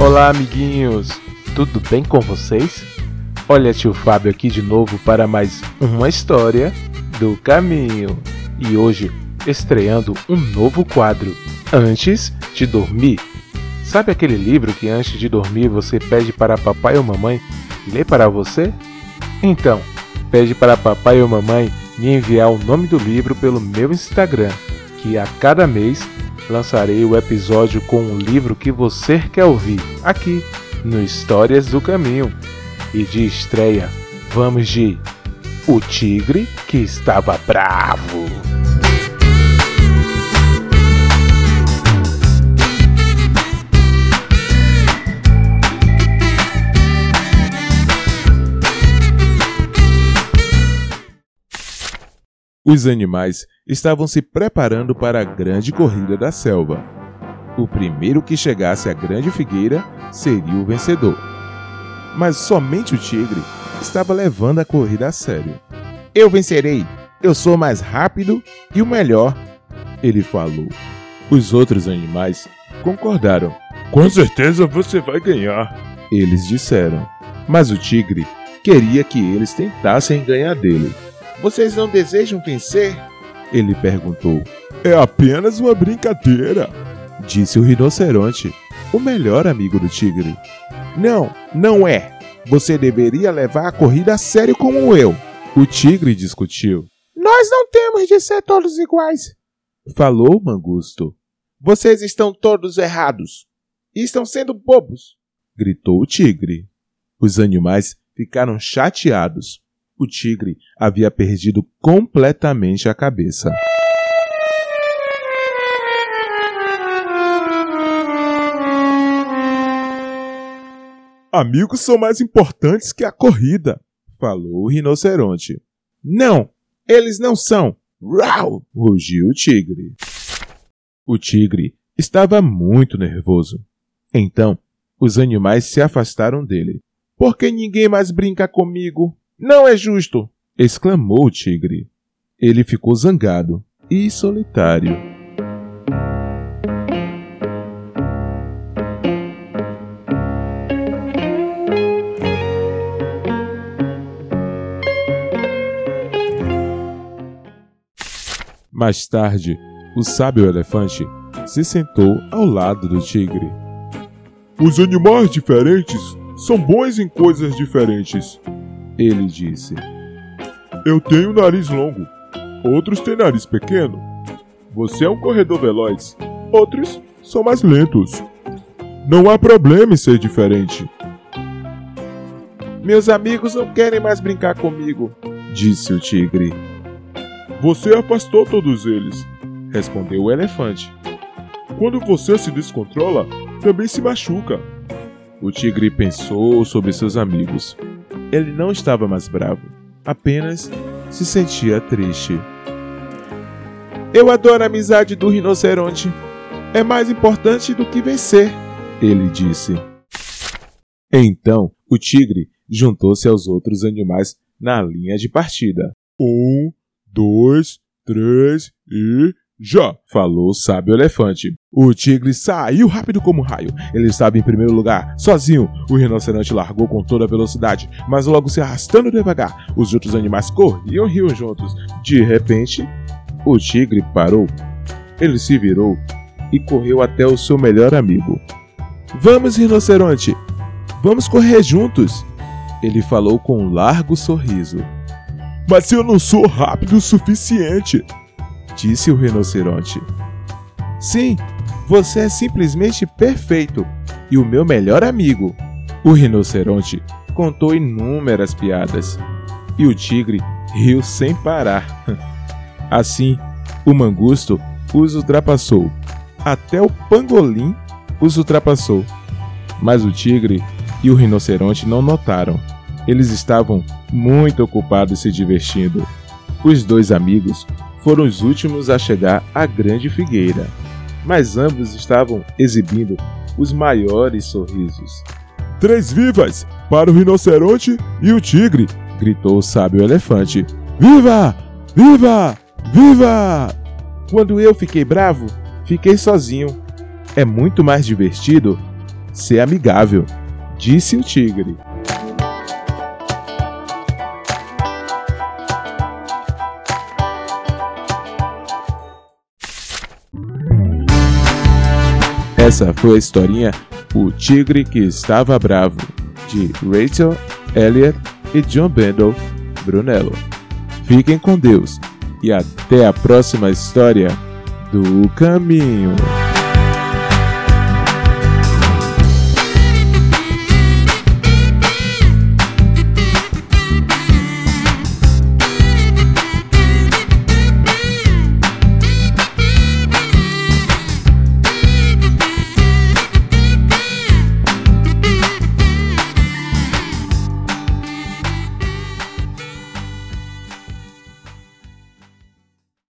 Olá, amiguinhos! Tudo bem com vocês? Olha, tio Fábio aqui de novo para mais uma história do caminho. E hoje estreando um novo quadro, Antes de Dormir. Sabe aquele livro que antes de dormir você pede para papai ou mamãe ler para você? Então, pede para papai ou mamãe me enviar o nome do livro pelo meu Instagram, que a cada mês lançarei o episódio com o livro que você quer ouvir aqui no Histórias do Caminho. E de estreia, vamos de O Tigre que estava bravo. Os animais estavam se preparando para a grande corrida da selva. O primeiro que chegasse à grande figueira seria o vencedor. Mas somente o tigre estava levando a corrida a sério. Eu vencerei! Eu sou mais rápido e o melhor! Ele falou. Os outros animais concordaram. Com certeza você vai ganhar! Eles disseram. Mas o tigre queria que eles tentassem ganhar dele. Vocês não desejam vencer? Ele perguntou. É apenas uma brincadeira, disse o rinoceronte, o melhor amigo do tigre. Não, não é. Você deveria levar a corrida a sério como eu. O tigre discutiu. Nós não temos de ser todos iguais, falou Mangusto. Vocês estão todos errados. E estão sendo bobos, gritou o tigre. Os animais ficaram chateados o tigre havia perdido completamente a cabeça. Amigos são mais importantes que a corrida, falou o rinoceronte. Não, eles não são. Rau! rugiu o tigre. O tigre estava muito nervoso. Então, os animais se afastaram dele. Por que ninguém mais brinca comigo? Não é justo! exclamou o tigre. Ele ficou zangado e solitário. Mais tarde, o sábio elefante se sentou ao lado do tigre. Os animais diferentes são bons em coisas diferentes, ele disse. Eu tenho nariz longo, outros têm nariz pequeno. Você é um corredor veloz, outros são mais lentos. Não há problema em ser diferente. Meus amigos não querem mais brincar comigo, disse o tigre. Você afastou todos eles, respondeu o elefante. Quando você se descontrola, também se machuca. O tigre pensou sobre seus amigos ele não estava mais bravo, apenas se sentia triste. Eu adoro a amizade do rinoceronte. É mais importante do que vencer, ele disse. Então o tigre juntou-se aos outros animais na linha de partida. Um, dois, três e já! Falou o sábio elefante. O tigre saiu rápido como um raio. Ele estava em primeiro lugar, sozinho. O rinoceronte largou com toda a velocidade, mas logo se arrastando devagar. Os outros animais corriam e riam juntos. De repente, o tigre parou. Ele se virou e correu até o seu melhor amigo. Vamos, rinoceronte! Vamos correr juntos! Ele falou com um largo sorriso. Mas eu não sou rápido o suficiente! Disse o rinoceronte. Sim, você é simplesmente perfeito e o meu melhor amigo. O rinoceronte contou inúmeras piadas e o tigre riu sem parar. Assim, o mangusto os ultrapassou. Até o pangolim os ultrapassou. Mas o tigre e o rinoceronte não notaram. Eles estavam muito ocupados se divertindo. Os dois amigos foram os últimos a chegar à grande figueira, mas ambos estavam exibindo os maiores sorrisos. Três vivas para o rinoceronte e o tigre! gritou o sábio elefante. Viva! Viva! Viva! Quando eu fiquei bravo, fiquei sozinho. É muito mais divertido ser amigável, disse o tigre. Essa foi a historinha O Tigre que Estava Bravo, de Rachel Elliott e John Bendel Brunello. Fiquem com Deus e até a próxima história do caminho.